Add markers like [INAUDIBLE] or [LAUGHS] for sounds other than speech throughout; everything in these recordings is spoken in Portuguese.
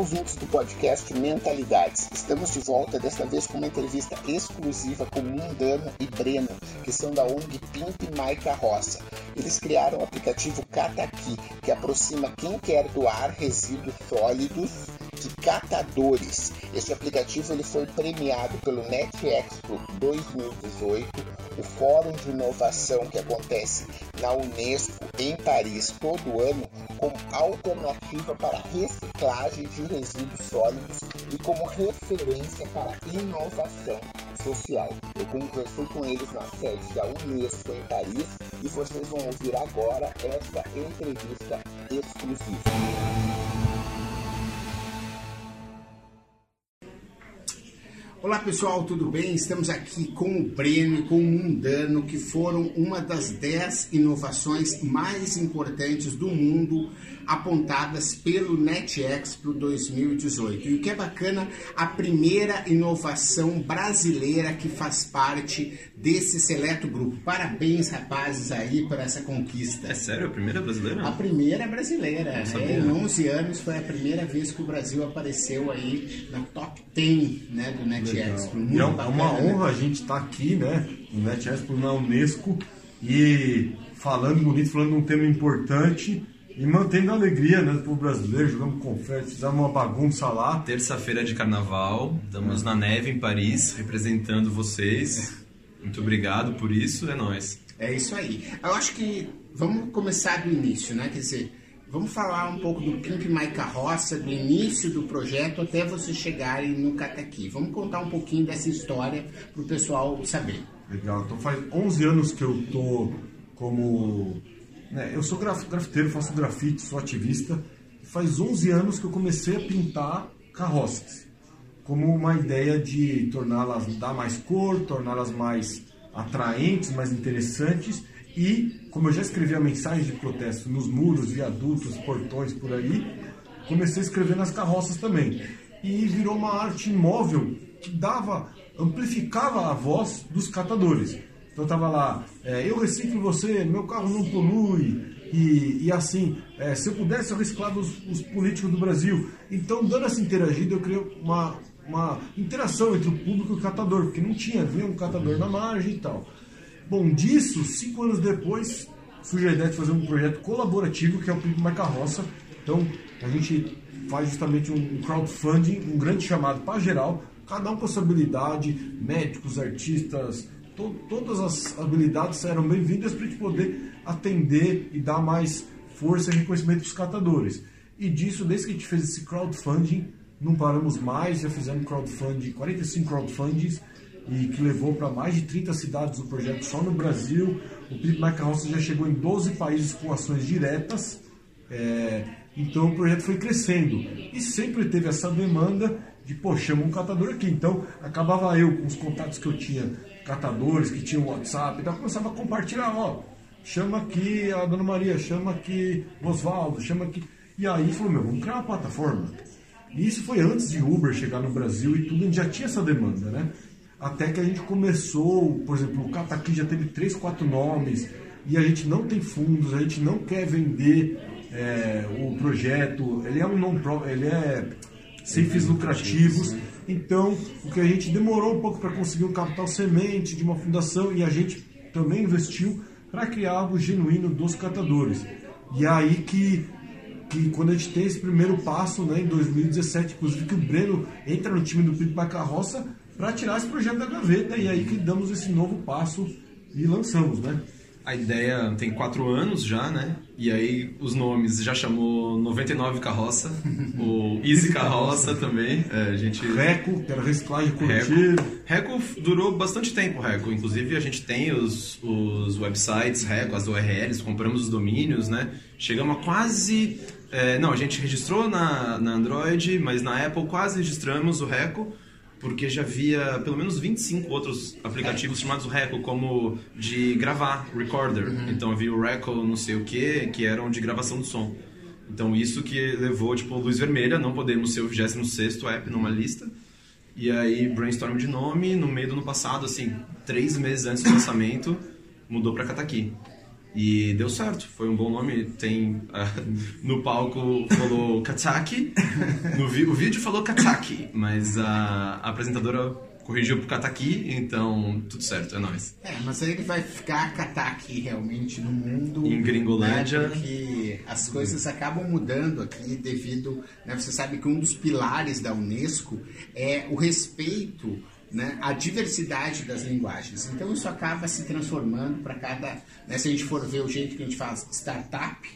ouvintes do podcast Mentalidades. Estamos de volta, desta vez com uma entrevista exclusiva com Mundano e Breno, que são da ONG Pimp My Carroça. Eles criaram o aplicativo Cataqui, que aproxima quem quer doar resíduos sólidos de catadores. Este aplicativo ele foi premiado pelo Net Expo 2018, o Fórum de Inovação que acontece na Unesco em Paris todo ano, como alternativa para reciclagem de resíduos sólidos e como referência para inovação social. Eu conversei com eles na sede da Unesco em Paris e vocês vão ouvir agora essa entrevista exclusiva. Olá pessoal, tudo bem? Estamos aqui com o Breno e com o Mundano, que foram uma das 10 inovações mais importantes do mundo apontadas pelo NetExpo 2018. E o que é bacana, a primeira inovação brasileira que faz parte desse seleto grupo. Parabéns, rapazes, aí por essa conquista. É sério? A primeira brasileira? A primeira brasileira. É, em 11 anos foi a primeira vez que o Brasil apareceu aí na top 10 né, do NetExpo. Muito é uma né? honra né? a gente estar tá aqui, né, no NetExpo, na Unesco, e falando bonito, falando de um tema importante e mantendo a alegria né, do povo brasileiro, jogando confete, fizemos uma bagunça lá. Terça-feira de carnaval, estamos é. na neve em Paris, representando vocês. Muito obrigado por isso, é nós. É isso aí. Eu acho que vamos começar do início, né? Quer dizer, vamos falar um pouco do Pimp My Carroça, do início do projeto até vocês chegarem no Cataqui. Vamos contar um pouquinho dessa história para o pessoal saber. Legal. Então faz 11 anos que eu tô como né, eu sou graf, grafiteiro, faço grafite, sou ativista. Faz 11 anos que eu comecei a pintar carroças, como uma ideia de torná-las, dar mais cor, torná-las mais atraentes, mais interessantes. E, como eu já escrevi a mensagem de protesto nos muros, viadutos, portões por aí, comecei a escrever nas carroças também. E virou uma arte móvel que dava, amplificava a voz dos catadores. Então tava lá, é, eu reciclo você, meu carro não polui, e, e assim, é, se eu pudesse eu reciclava os, os, políticos do Brasil. Então, dando essa interagida, eu criei uma, uma interação entre o público e o catador, porque não tinha, havia um catador na margem e tal. Bom, disso, cinco anos depois, surge a ideia de fazer um projeto colaborativo, que é o Pico Mais Carroça. Então, a gente faz justamente um crowdfunding, um grande chamado para geral, cada um com sua habilidade, médicos, artistas, to, todas as habilidades eram bem-vindas para a gente poder atender e dar mais força e reconhecimento para os catadores. E disso, desde que a gente fez esse crowdfunding, não paramos mais, já fizemos crowdfunding, 45 crowdfundings, e que levou para mais de 30 cidades o projeto só no Brasil. O Pimp My Carroça já chegou em 12 países com ações diretas. É, então o projeto foi crescendo. E sempre teve essa demanda de, pô, chama um catador aqui. Então acabava eu, com os contatos que eu tinha catadores que tinham WhatsApp, então começava a compartilhar, ó, chama aqui a Dona Maria, chama aqui o Oswaldo, chama aqui. E aí falou, meu, vamos criar uma plataforma. E isso foi antes de Uber chegar no Brasil e tudo, a gente já tinha essa demanda, né? Até que a gente começou, por exemplo, o Cataqui já teve três, quatro nomes, e a gente não tem fundos, a gente não quer vender é, o projeto, ele é um non ele é sem fins lucrativos. Então, o que a gente demorou um pouco para conseguir um capital semente de uma fundação e a gente também investiu para criar algo genuíno dos catadores. E é aí que, que quando a gente tem esse primeiro passo, né, em 2017, inclusive que o Breno entra no time do Pico para Carroça para tirar esse projeto da gaveta e aí que damos esse novo passo e lançamos, né? A ideia tem quatro anos já, né? E aí os nomes já chamou 99 Carroça, o Easy Carroça também. É, a gente... Reco, que era reciclagem coletiva. Reco. Reco durou bastante tempo, Reco. Inclusive a gente tem os, os websites Reco, as URLs, compramos os domínios, né? Chegamos a quase... É, não, a gente registrou na, na Android, mas na Apple quase registramos o Reco porque já havia pelo menos 25 outros aplicativos é. chamados Reco, como de gravar, recorder. Uhum. Então havia o Reco não sei o que, que eram de gravação do som. Então isso que levou, tipo, luz vermelha, não podemos ser o 26º app numa lista. E aí, brainstorm de nome, no meio do ano passado, assim, três meses antes do lançamento, mudou para Kataki. E deu certo, foi um bom nome. Tem uh, [LAUGHS] no palco falou Kataki, no vi o vídeo falou Kataki, mas a, a apresentadora corrigiu pro Kataki, então tudo certo, é nóis. É, mas aí ele vai ficar Kataki realmente no mundo. Em Gringolândia. Né, porque as coisas acabam mudando aqui devido. Né, você sabe que um dos pilares da Unesco é o respeito né, a diversidade das linguagens. Então isso acaba se transformando para cada. Né, se a gente for ver o jeito que a gente faz startup,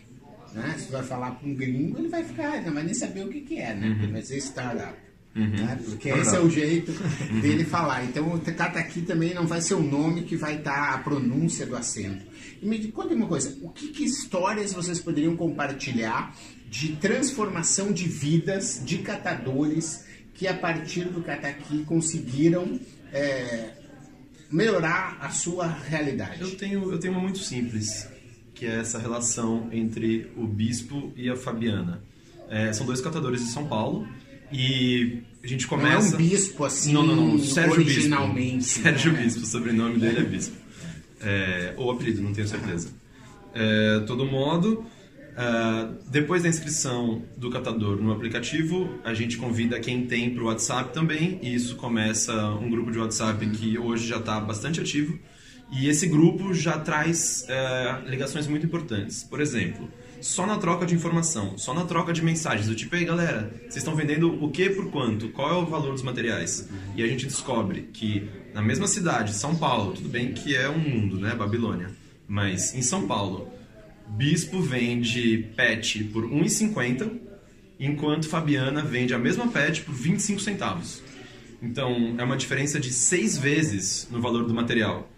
né, se vai falar para um gringo, ele vai ficar, não vai nem saber o que, que é, né? Uhum. Ele vai dizer startup. Uhum. Né, porque é esse é o jeito uhum. dele falar. Então o aqui também não vai ser o nome que vai estar a pronúncia do acento. E me conta uma coisa: o que, que histórias vocês poderiam compartilhar de transformação de vidas de catadores que a partir do Cataqui conseguiram é, melhorar a sua realidade? Eu tenho, eu tenho uma muito simples, que é essa relação entre o bispo e a Fabiana. É, são dois catadores de São Paulo e a gente começa... Não é um bispo assim, não, não, não. Sérgio originalmente. Bispo. Sérgio né? Bispo, o sobrenome dele é bispo. É, ou apelido, não tenho certeza. É, todo modo, Uh, depois da inscrição do catador no aplicativo, a gente convida quem tem para o WhatsApp também, e isso começa um grupo de WhatsApp que hoje já está bastante ativo, e esse grupo já traz uh, ligações muito importantes. Por exemplo, só na troca de informação, só na troca de mensagens, do tipo, ei galera, vocês estão vendendo o que por quanto? Qual é o valor dos materiais? E a gente descobre que na mesma cidade, São Paulo, tudo bem que é um mundo, né, Babilônia, mas em São Paulo Bispo vende pet por 1,50, enquanto Fabiana vende a mesma pet por 25 centavos. Então, é uma diferença de seis vezes no valor do material.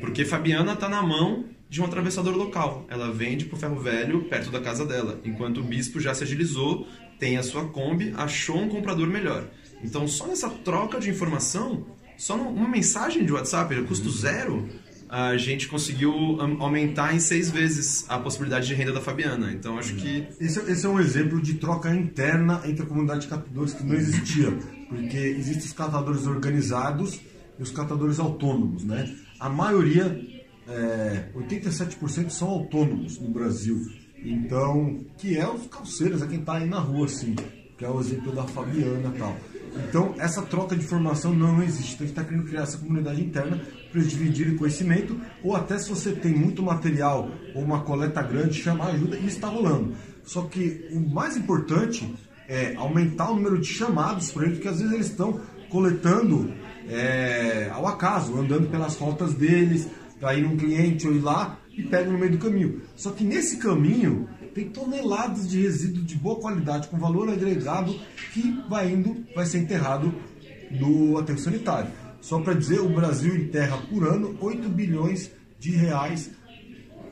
Porque Fabiana está na mão de um atravessador local. Ela vende o ferro velho perto da casa dela, enquanto o bispo já se agilizou, tem a sua Kombi, achou um comprador melhor. Então, só nessa troca de informação, só uma mensagem de WhatsApp, custo zero, a gente conseguiu aumentar em seis vezes a possibilidade de renda da Fabiana. Então acho que. Esse, esse, é um exemplo de troca interna entre a comunidade de catadores que não existia. Porque existem os catadores organizados e os catadores autônomos. Né? A maioria, é, 87% são autônomos no Brasil. Então, que é os calceiros, é quem está aí na rua, assim, que é o exemplo da Fabiana e tal. Então, essa troca de informação não existe. Então, a gente está querendo criar essa comunidade interna para eles dividirem conhecimento, ou até se você tem muito material ou uma coleta grande, chamar ajuda e está rolando. Só que o mais importante é aumentar o número de chamados para eles, porque às vezes eles estão coletando é, ao acaso, andando pelas rotas deles, para ir num cliente ou ir lá e pega no meio do caminho. Só que nesse caminho tem toneladas de resíduo de boa qualidade, com valor agregado, que vai indo, vai ser enterrado no aterro sanitário. Só para dizer, o Brasil enterra por ano 8 bilhões de reais,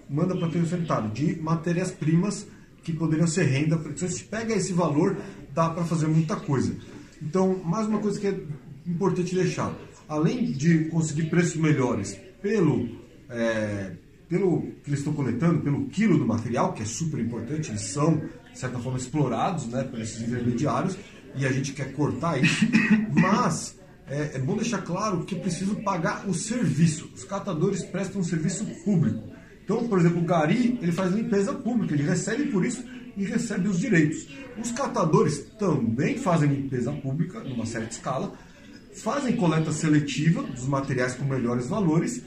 manda para o aterro sanitário, de matérias-primas que poderiam ser renda. Se você pega esse valor, dá para fazer muita coisa. Então, mais uma coisa que é importante deixar. Além de conseguir preços melhores pelo é, pelo que eles estão coletando, pelo quilo do material, que é super importante, eles são, de certa forma, explorados né, por esses intermediários, e a gente quer cortar isso, [COUGHS] mas é, é bom deixar claro que é preciso pagar o serviço. Os catadores prestam um serviço público. Então, por exemplo, o Gari, ele faz limpeza pública, ele recebe por isso e recebe os direitos. Os catadores também fazem limpeza pública, numa certa escala, fazem coleta seletiva dos materiais com melhores valores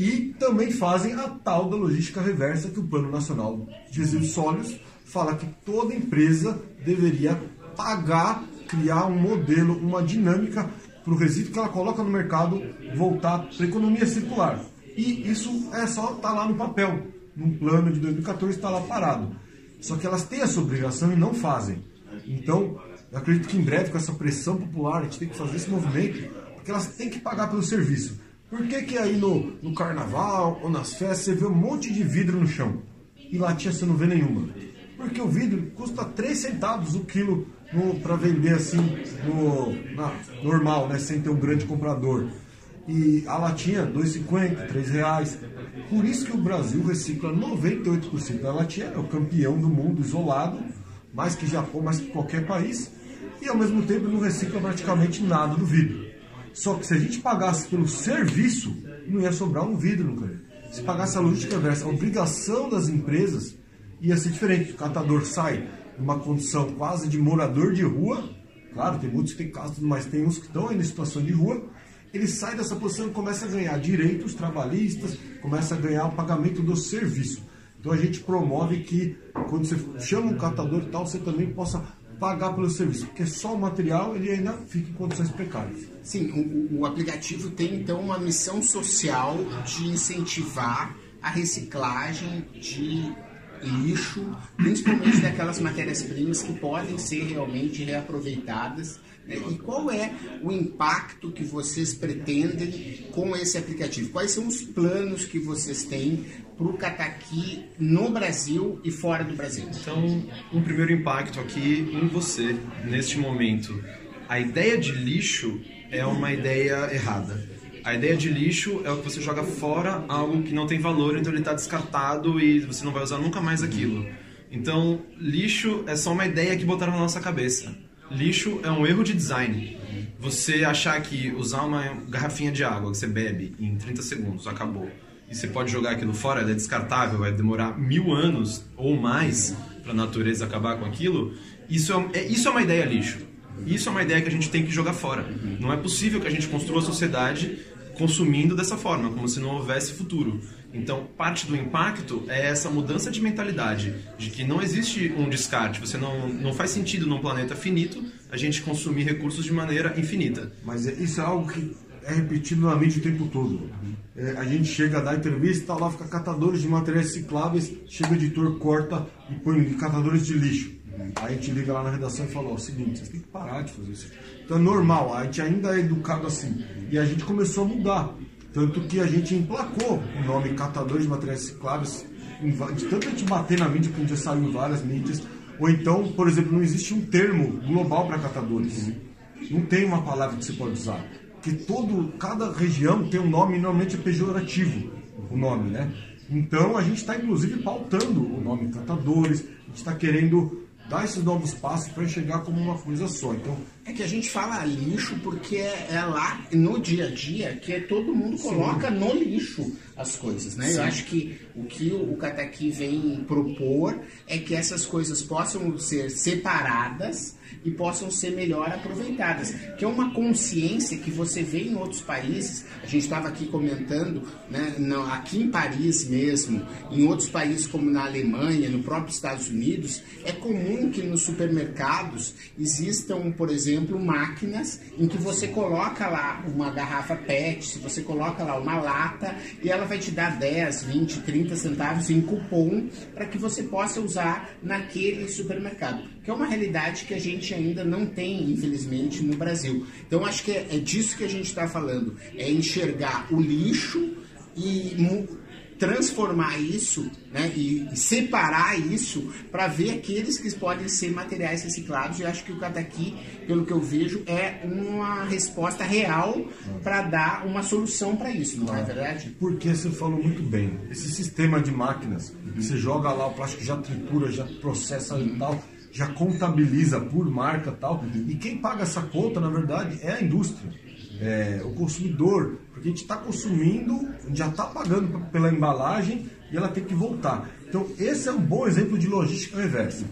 e também fazem a tal da logística reversa que o Plano Nacional de Resíduos Sólidos fala que toda empresa deveria pagar, criar um modelo, uma dinâmica para o resíduo que ela coloca no mercado voltar para a economia circular. E isso é só tá lá no papel, num plano de 2014 está lá parado. Só que elas têm essa obrigação e não fazem. Então, eu acredito que em breve, com essa pressão popular, a gente tem que fazer esse movimento, porque elas têm que pagar pelo serviço. Por que, que aí no, no carnaval ou nas festas você vê um monte de vidro no chão e latinha você não vê nenhuma? Porque o vidro custa 3 centavos o quilo para vender assim no, na, normal, né, sem ter um grande comprador. E a latinha, 2,50, 3 reais. Por isso que o Brasil recicla 98% da latinha, é o campeão do mundo isolado, mais que Japão, mais que qualquer país, e ao mesmo tempo não recicla praticamente nada do vidro. Só que se a gente pagasse pelo serviço, não ia sobrar um vidro no canto. Se pagasse a logística inversa, a obrigação das empresas ia ser diferente. O catador sai numa condição quase de morador de rua, claro, tem muitos que têm casa, mas tem uns que estão em situação de rua, ele sai dessa posição e começa a ganhar direitos trabalhistas, começa a ganhar o pagamento do serviço. Então a gente promove que quando você chama um catador e tal, você também possa pagar pelo serviço, porque só o material ele ainda fica em condições precárias. Sim, o, o aplicativo tem então uma missão social de incentivar a reciclagem de lixo, principalmente daquelas matérias-primas que podem ser realmente reaproveitadas. Né? E qual é o impacto que vocês pretendem com esse aplicativo? Quais são os planos que vocês têm para o Cataqui no Brasil e fora do Brasil? Então, um primeiro impacto aqui em você, neste momento. A ideia de lixo é uma ideia errada. A ideia de lixo é o que você joga fora algo que não tem valor, então ele está descartado e você não vai usar nunca mais aquilo. Então, lixo é só uma ideia que botaram na nossa cabeça. Lixo é um erro de design. Você achar que usar uma garrafinha de água que você bebe em 30 segundos acabou e você pode jogar aquilo fora, ela é descartável, vai demorar mil anos ou mais para a natureza acabar com aquilo, isso é, é, isso é uma ideia lixo. Isso é uma ideia que a gente tem que jogar fora. Não é possível que a gente construa a sociedade consumindo dessa forma, como se não houvesse futuro. Então, parte do impacto é essa mudança de mentalidade, de que não existe um descarte, você não, não faz sentido num planeta finito a gente consumir recursos de maneira infinita. Mas isso é algo que é repetido na mídia o tempo todo. É, a gente chega dar entrevista, lá fica catadores de materiais recicláveis, chega o editor, corta e põe catadores de lixo. Aí a gente liga lá na redação e fala, ó, o seguinte, vocês têm que parar de fazer isso. Então é normal, a gente ainda é educado assim. E a gente começou a mudar. Tanto que a gente emplacou o nome Catadores de Materiais Recicláveis, de tanto a gente bater na mídia, que a gente já saiu em várias mídias, ou então, por exemplo, não existe um termo global para catadores. Não tem uma palavra que você pode usar que todo, cada região tem um nome normalmente é pejorativo, o nome, né? Então a gente está inclusive pautando o nome Catadores, a gente está querendo dar esses novos passos para chegar como uma coisa só. Então é que a gente fala lixo porque é, é lá no dia a dia que todo mundo coloca Sim. no lixo as coisas, né? Sim. Eu acho que o que o Cataqui vem propor é que essas coisas possam ser separadas e possam ser melhor aproveitadas. Que é uma consciência que você vê em outros países. A gente estava aqui comentando, né, aqui em Paris mesmo, em outros países como na Alemanha, no próprio Estados Unidos, é comum que nos supermercados existam, por exemplo, máquinas em que você coloca lá uma garrafa PET, se você coloca lá uma lata e ela vai te dar 10, 20, 30 centavos em cupom para que você possa usar naquele supermercado que é uma realidade que a gente ainda não tem, infelizmente, no Brasil. Então, acho que é, é disso que a gente está falando: é enxergar o lixo e transformar isso né, e separar isso para ver aqueles que podem ser materiais reciclados. E acho que o Cataqui, pelo que eu vejo, é uma resposta real para dar uma solução para isso, não é verdade? Porque você falou muito bem. Esse sistema de máquinas, uhum. você joga lá, o plástico já tritura, já processa uhum. e tal já contabiliza por marca tal. E quem paga essa conta, na verdade, é a indústria, é o consumidor, porque a gente está consumindo, já está pagando pela embalagem e ela tem que voltar. Então, esse é um bom exemplo de logística reversa.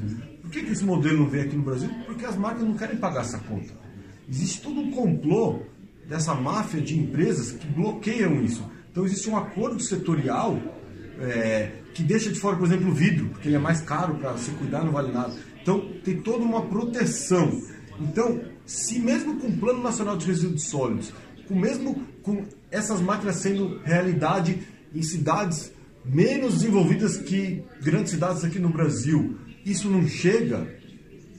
Por que, que esse modelo não vem aqui no Brasil? Porque as marcas não querem pagar essa conta. Existe todo um complô dessa máfia de empresas que bloqueiam isso. Então, existe um acordo setorial é, que deixa de fora, por exemplo, o vidro, porque ele é mais caro para se cuidar, não vale nada. Então, tem toda uma proteção. Então, se mesmo com o Plano Nacional de Resíduos Sólidos, com mesmo com essas máquinas sendo realidade em cidades menos desenvolvidas que grandes cidades aqui no Brasil, isso não chega,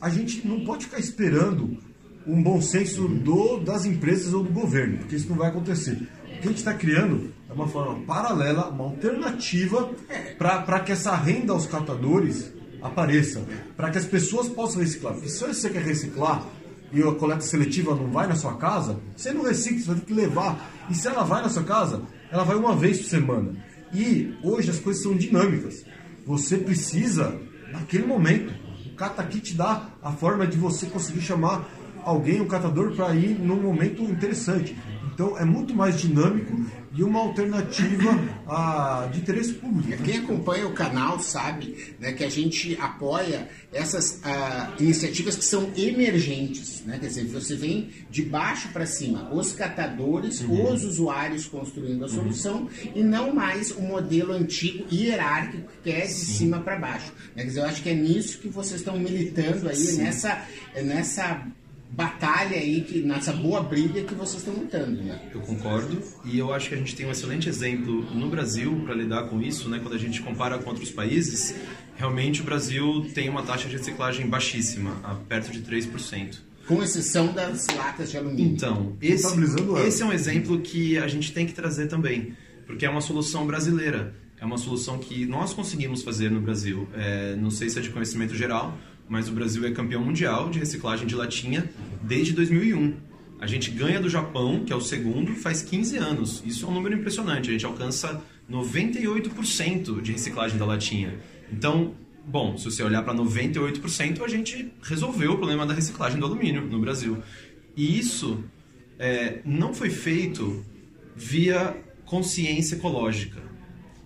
a gente não pode ficar esperando um bom senso do, das empresas ou do governo, porque isso não vai acontecer. O que a gente está criando é uma forma paralela, uma alternativa para que essa renda aos catadores apareça, para que as pessoas possam reciclar. Porque se você quer reciclar e a coleta seletiva não vai na sua casa, você não recicla, você vai ter que levar. E se ela vai na sua casa, ela vai uma vez por semana. E hoje as coisas são dinâmicas. Você precisa, naquele momento, o cata te dá a forma de você conseguir chamar alguém, um catador, para ir num momento interessante. Então é muito mais dinâmico e uma alternativa a, de interesse público. Quem acompanha o canal sabe né, que a gente apoia essas uh, iniciativas que são emergentes. Né? Quer dizer, você vem de baixo para cima, os catadores, uhum. os usuários construindo a uhum. solução uhum. e não mais o modelo antigo hierárquico que é de Sim. cima para baixo. Né? Quer dizer, eu acho que é nisso que vocês estão militando aí, nessa, nessa batalha aí, que, nessa boa briga que vocês estão lutando, né? Eu concordo e eu acho que a gente tem um excelente exemplo no Brasil para lidar com isso, né? Quando a gente compara com outros países, realmente o Brasil tem uma taxa de reciclagem baixíssima, perto de 3%. Com exceção das latas de alumínio. Então, esse, esse é um exemplo que a gente tem que trazer também, porque é uma solução brasileira. É uma solução que nós conseguimos fazer no Brasil. É, não sei se é de conhecimento geral, mas o Brasil é campeão mundial de reciclagem de latinha desde 2001. A gente ganha do Japão, que é o segundo, faz 15 anos. Isso é um número impressionante. A gente alcança 98% de reciclagem da latinha. Então, bom, se você olhar para 98%, a gente resolveu o problema da reciclagem do alumínio no Brasil. E isso é, não foi feito via consciência ecológica.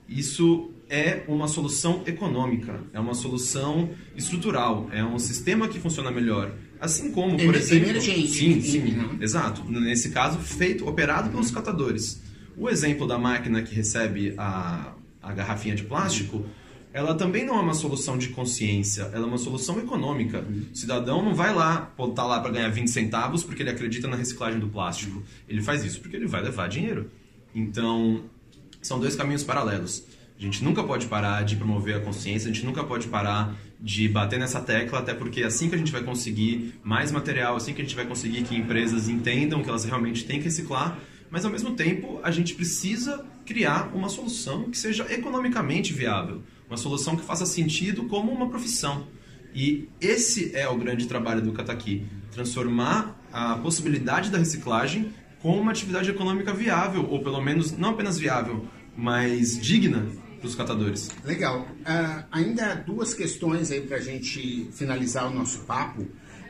Isso é uma solução econômica, é uma solução estrutural, é um sistema que funciona melhor. Assim como, por exemplo, emergente. Sim, sim, exato. Nesse caso, feito, operado pelos catadores. O exemplo da máquina que recebe a, a garrafinha de plástico, ela também não é uma solução de consciência, ela é uma solução econômica. O cidadão não vai lá, pode estar lá para ganhar 20 centavos porque ele acredita na reciclagem do plástico. Ele faz isso porque ele vai levar dinheiro. Então, são dois caminhos paralelos. A gente nunca pode parar de promover a consciência, a gente nunca pode parar de bater nessa tecla, até porque assim que a gente vai conseguir mais material, assim que a gente vai conseguir que empresas entendam que elas realmente têm que reciclar, mas ao mesmo tempo a gente precisa criar uma solução que seja economicamente viável, uma solução que faça sentido como uma profissão. E esse é o grande trabalho do Kataki, transformar a possibilidade da reciclagem como uma atividade econômica viável, ou pelo menos não apenas viável, mas digna para os catadores. Legal. Uh, ainda duas questões aí para a gente finalizar o nosso papo.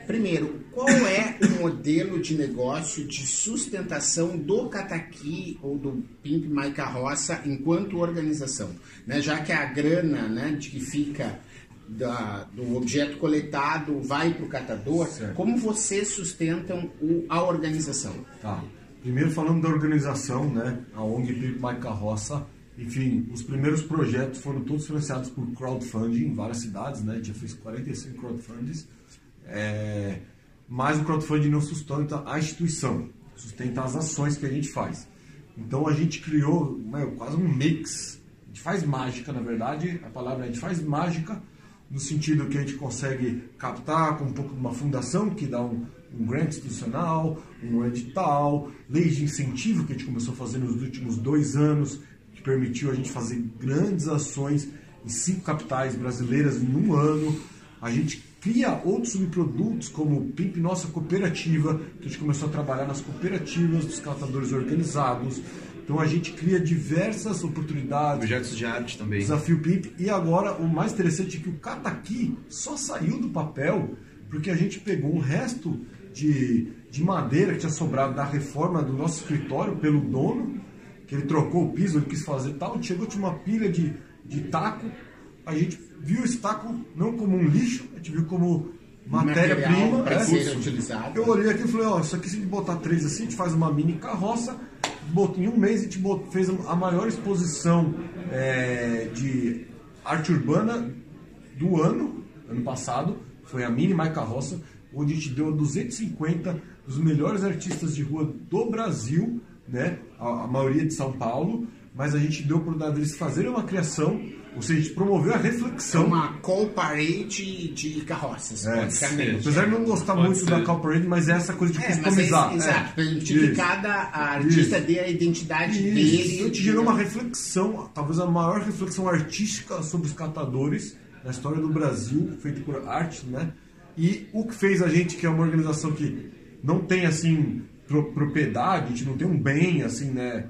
Primeiro, qual é o modelo de negócio de sustentação do Cataqui ou do Pimp My Carroça enquanto organização? Né? Já que a grana né, de que fica da, do objeto coletado vai para o catador, certo. como vocês sustentam o, a organização? Tá. Primeiro falando da organização, né? A ONG Pimp My Carroça enfim, os primeiros projetos foram todos financiados por crowdfunding em várias cidades, né? A gente já fez 45 crowdfundings. É, mas o crowdfunding não sustenta a instituição, sustenta as ações que a gente faz. Então a gente criou né, quase um mix. A gente faz mágica, na verdade, a palavra é a gente faz mágica no sentido que a gente consegue captar com um pouco de uma fundação que dá um, um grant institucional, um edital, leis de incentivo que a gente começou a fazer nos últimos dois anos permitiu a gente fazer grandes ações em cinco capitais brasileiras em um ano. A gente cria outros subprodutos, como Pimp Nossa Cooperativa, que a gente começou a trabalhar nas cooperativas dos catadores organizados. Então a gente cria diversas oportunidades. Projetos de arte também. Desafio Pimp. E agora o mais interessante é que o Cataqui só saiu do papel porque a gente pegou um resto de, de madeira que tinha sobrado da reforma do nosso escritório pelo dono que ele trocou o piso, ele quis fazer tal, chegou, tinha uma pilha de, de taco, a gente viu esse taco não como um lixo, a gente viu como matéria-prima. Para é. Eu olhei aqui e falei, ó, isso aqui se a gente botar três assim, a gente faz uma mini carroça, em um mês a gente fez a maior exposição é, de arte urbana do ano, ano passado, foi a Mini My Carroça, onde a gente deu 250 dos melhores artistas de rua do Brasil né? A, a, maioria de São Paulo, mas a gente deu a oportunidade deles fazerem uma criação, ou seja, a gente promoveu a reflexão. É uma call parade de carroças, é, Apesar de não gostar Pode muito ser. da call parade, mas é essa coisa de é, customizar. É, exato, permitir que cada artista Isso. dê a identidade Isso. dele. Então, te gerou uma reflexão, talvez a maior reflexão artística sobre os catadores na história do Brasil, feita por arte, né? E o que fez a gente, que é uma organização que não tem assim propriedade, a gente não tem um bem assim, né,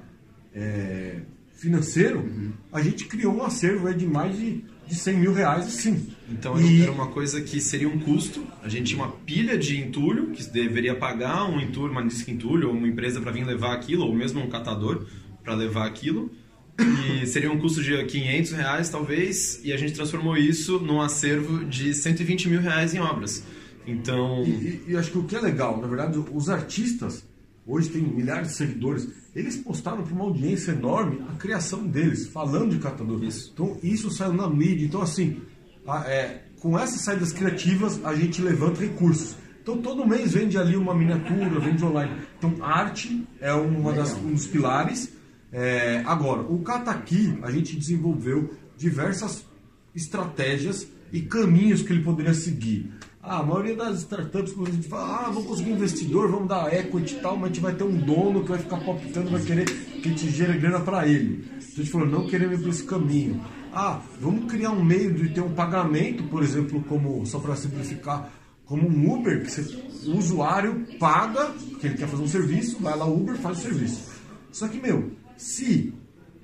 é, financeiro, uhum. a gente criou um acervo de mais de, de 100 mil reais, sim. Então e... era uma coisa que seria um custo. A gente tinha uma pilha de entulho que deveria pagar um entulho, uma disca entulho, ou uma empresa para vir levar aquilo, ou mesmo um catador. para levar aquilo. E seria um custo de 500 reais, talvez, e a gente transformou isso num acervo de 120 mil reais em obras. Então. E, e, e acho que o que é legal, na verdade, os artistas, hoje tem milhares de seguidores, eles postaram para uma audiência enorme a criação deles, falando de catador. Isso. Então isso saiu na mídia. Então, assim, a, é, com essas saídas criativas, a gente levanta recursos. Então todo mês vende ali uma miniatura, vende online. Então arte é uma das, um dos pilares. É, agora, o Kataki, a gente desenvolveu diversas estratégias e caminhos que ele poderia seguir. Ah, a maioria das startups, quando a gente fala, ah, vamos conseguir um investidor, vamos dar equity e tal, mas a gente vai ter um dono que vai ficar palpitando, vai querer que a gente gere grana para ele. Então a gente falou, não queremos ir por esse caminho. Ah, vamos criar um meio de ter um pagamento, por exemplo, como, só para simplificar, como um Uber, que você, o usuário paga, porque ele quer fazer um serviço, vai lá Uber, faz o serviço. Só que, meu, se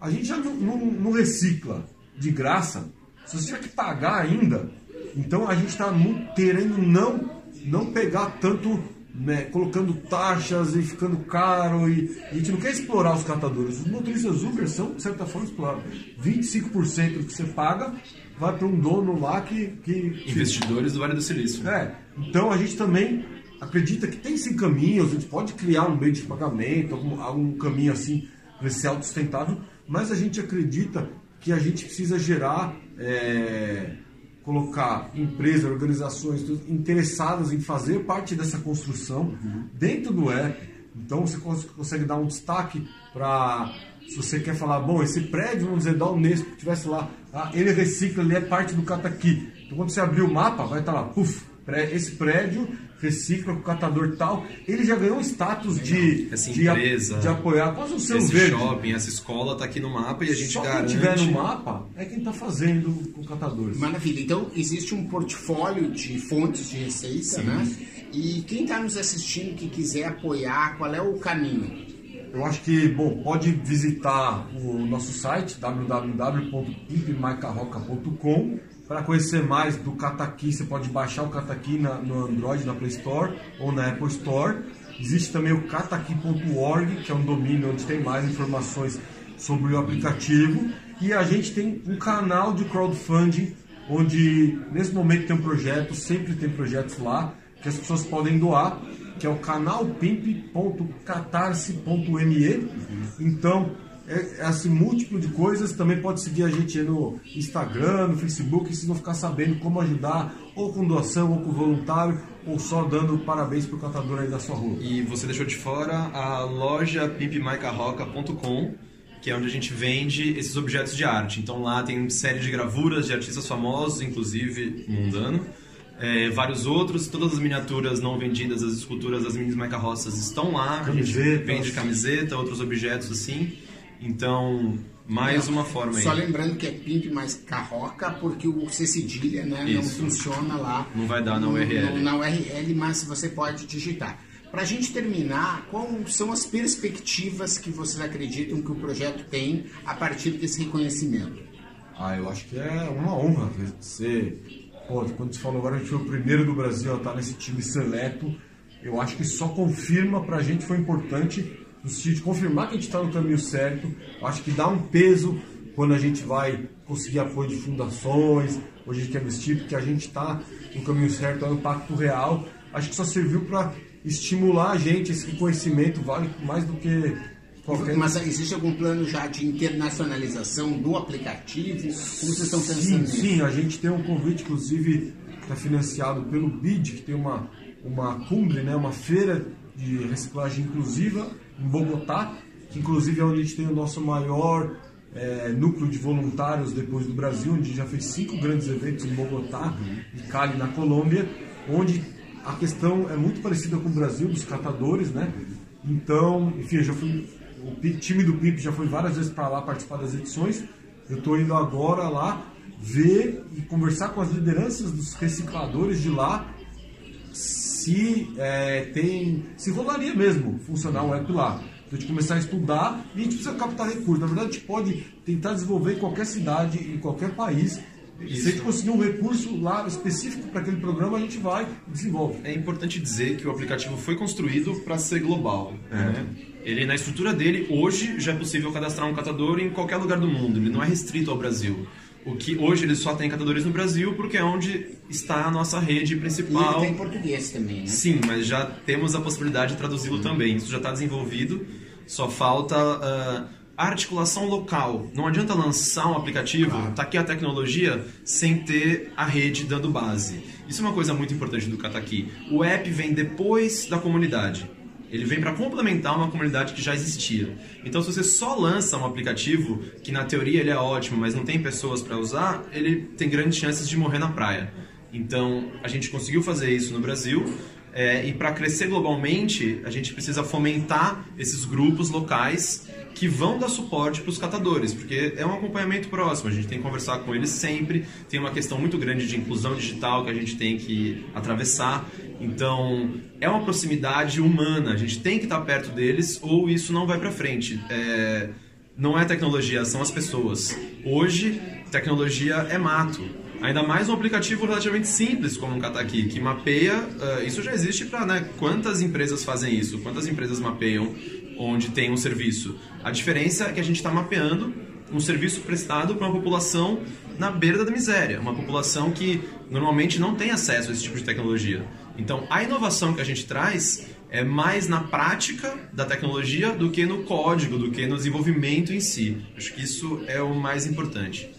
a gente já não, não, não recicla de graça, se você tiver que pagar ainda, então a gente está querendo não, não pegar tanto, né, colocando taxas e ficando caro. E, e, a gente não quer explorar os catadores. Os motoristas Uber são, de certa forma, explorados. 25% do que você paga vai para um dono lá que, que. Investidores do Vale do Silício. É. Então a gente também acredita que tem sim caminhos, a gente pode criar um meio de pagamento, algum, algum caminho assim para ser autossustentável, mas a gente acredita que a gente precisa gerar. É, colocar empresas, organizações interessadas em fazer parte dessa construção uhum. dentro do app. Então você consegue dar um destaque para se você quer falar, bom, esse prédio, vamos dizer, da Unesco, que tivesse lá, ah, ele recicla, ele é parte do Cataqui. Então quando você abrir o mapa, vai estar lá, puf, esse prédio recicla com o catador tal, ele já ganhou um status de, essa de, empresa, de apoiar quase um selo esse verde. shopping, essa escola está aqui no mapa e a gente Só garante. quem tiver no mapa é quem está fazendo com catadores. Maravilha. Então existe um portfólio de fontes de receita, Sim. né? E quem está nos assistindo que quiser apoiar, qual é o caminho? Eu acho que, bom, pode visitar o nosso site www.pimpmaicarroca.com para conhecer mais do Kataki, você pode baixar o Kataki na, no Android, na Play Store ou na Apple Store. Existe também o kataki.org, que é um domínio onde tem mais informações sobre o aplicativo. E a gente tem um canal de crowdfunding, onde nesse momento tem um projeto, sempre tem projetos lá, que as pessoas podem doar, que é o canal pimp.catarse.me. Então, é, assim, múltiplo de coisas. Também pode seguir a gente no Instagram, no Facebook, e vocês vão ficar sabendo como ajudar, ou com doação, ou com voluntário, ou só dando parabéns pro catador aí da sua rua. E você deixou de fora a loja pimpmaicarroca.com, que é onde a gente vende esses objetos de arte. Então lá tem série de gravuras de artistas famosos, inclusive Mundano. É, vários outros, todas as miniaturas não vendidas, as esculturas das minis maicarroças estão lá. A gente vende camiseta, outros objetos assim. Então, mais uma forma aí. Só lembrando que é Pimp mais Carroca, porque o C cedilha né, não funciona lá. Não vai dar na no- URL. no- na URL, mas você pode digitar. Para a gente terminar, quais são as perspectivas que vocês acreditam que o projeto tem a partir desse reconhecimento? Ah, eu acho que é uma honra ser. Pô, quando você falou agora, a gente foi o primeiro do Brasil a estar nesse time seleto. Eu acho que só confirma pra gente foi importante, sentido de confirmar que a gente está no caminho certo. Acho que dá um peso quando a gente vai conseguir apoio de fundações, hoje a gente quer vestir, porque a gente está no caminho certo, é um impacto real. Acho que só serviu para estimular a gente, esse reconhecimento vale mais do que qualquer Mas existe algum plano já de internacionalização do aplicativo? Como vocês estão pensando Sim, nisso? sim, a gente tem um convite, inclusive, que está financiado pelo BID, que tem uma, uma cumbre, né, uma feira de reciclagem inclusiva em Bogotá, que inclusive é onde a gente tem o nosso maior é, núcleo de voluntários depois do Brasil, onde já fez cinco grandes eventos em Bogotá e Cali, na Colômbia, onde a questão é muito parecida com o Brasil, dos catadores, né? Então, enfim, eu já fui, o time do PIP já foi várias vezes para lá participar das edições. Eu estou indo agora lá ver e conversar com as lideranças dos recicladores de lá se é, tem se rolaria mesmo funcionar um app lá. Então, a gente começar a estudar e a gente precisa captar recursos. Na verdade, a gente pode tentar desenvolver em qualquer cidade, em qualquer país, E se a gente conseguir um recurso lá específico para aquele programa, a gente vai e desenvolve. É importante dizer que o aplicativo foi construído para ser global. Né? Ele, na estrutura dele, hoje já é possível cadastrar um catador em qualquer lugar do mundo. Ele não é restrito ao Brasil. O que hoje ele só tem catadores no Brasil porque é onde está a nossa rede E principal. ele tem português também, né? Sim, mas já temos a possibilidade de traduzi-lo também. Isso já está desenvolvido. Só falta a articulação local. Não adianta lançar um aplicativo, tá aqui a tecnologia, sem ter a rede dando base. Isso é uma coisa muito importante do Kataki. O app vem depois da comunidade. Ele vem para complementar uma comunidade que já existia. Então, se você só lança um aplicativo que na teoria ele é ótimo, mas não tem pessoas para usar, ele tem grandes chances de morrer na praia. Então, a gente conseguiu fazer isso no Brasil. é, e para crescer globalmente, a gente precisa fomentar esses grupos locais que vão dar suporte para os catadores, porque é um acompanhamento próximo, a gente tem que conversar com eles sempre, tem uma questão muito grande de inclusão digital que a gente tem que atravessar, então é uma proximidade humana, a gente tem que estar perto deles ou isso não vai para frente. É, não é tecnologia, são as pessoas. Hoje, tecnologia é mato. Ainda mais um aplicativo relativamente simples como um Kataki, que mapeia. eh, isso já existe para. Né, quantas empresas fazem isso? Quantas empresas mapeiam onde tem um serviço? A diferença é que a gente está mapeando um serviço prestado para uma população na beira da miséria, uma população que normalmente não tem acesso a esse tipo de tecnologia. Então, a inovação que a gente traz é mais na prática da tecnologia do que no código, do que no desenvolvimento em si. Acho que isso é o mais importante.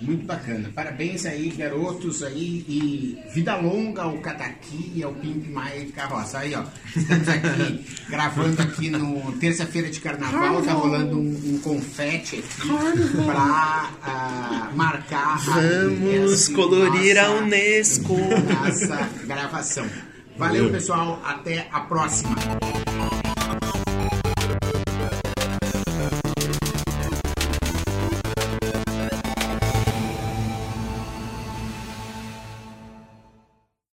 Muito bacana. Parabéns aí, garotos aí. E vida longa ao Cataqui e ao Pimp My Carroça. Aí, ó. Estamos aqui [LAUGHS] gravando aqui no terça-feira de carnaval. Tá rolando um, um confete aqui pra ah, marcar Vamos colorir a nossa- Unesco. Nossa gravação. Valeu, pessoal. Até a próxima.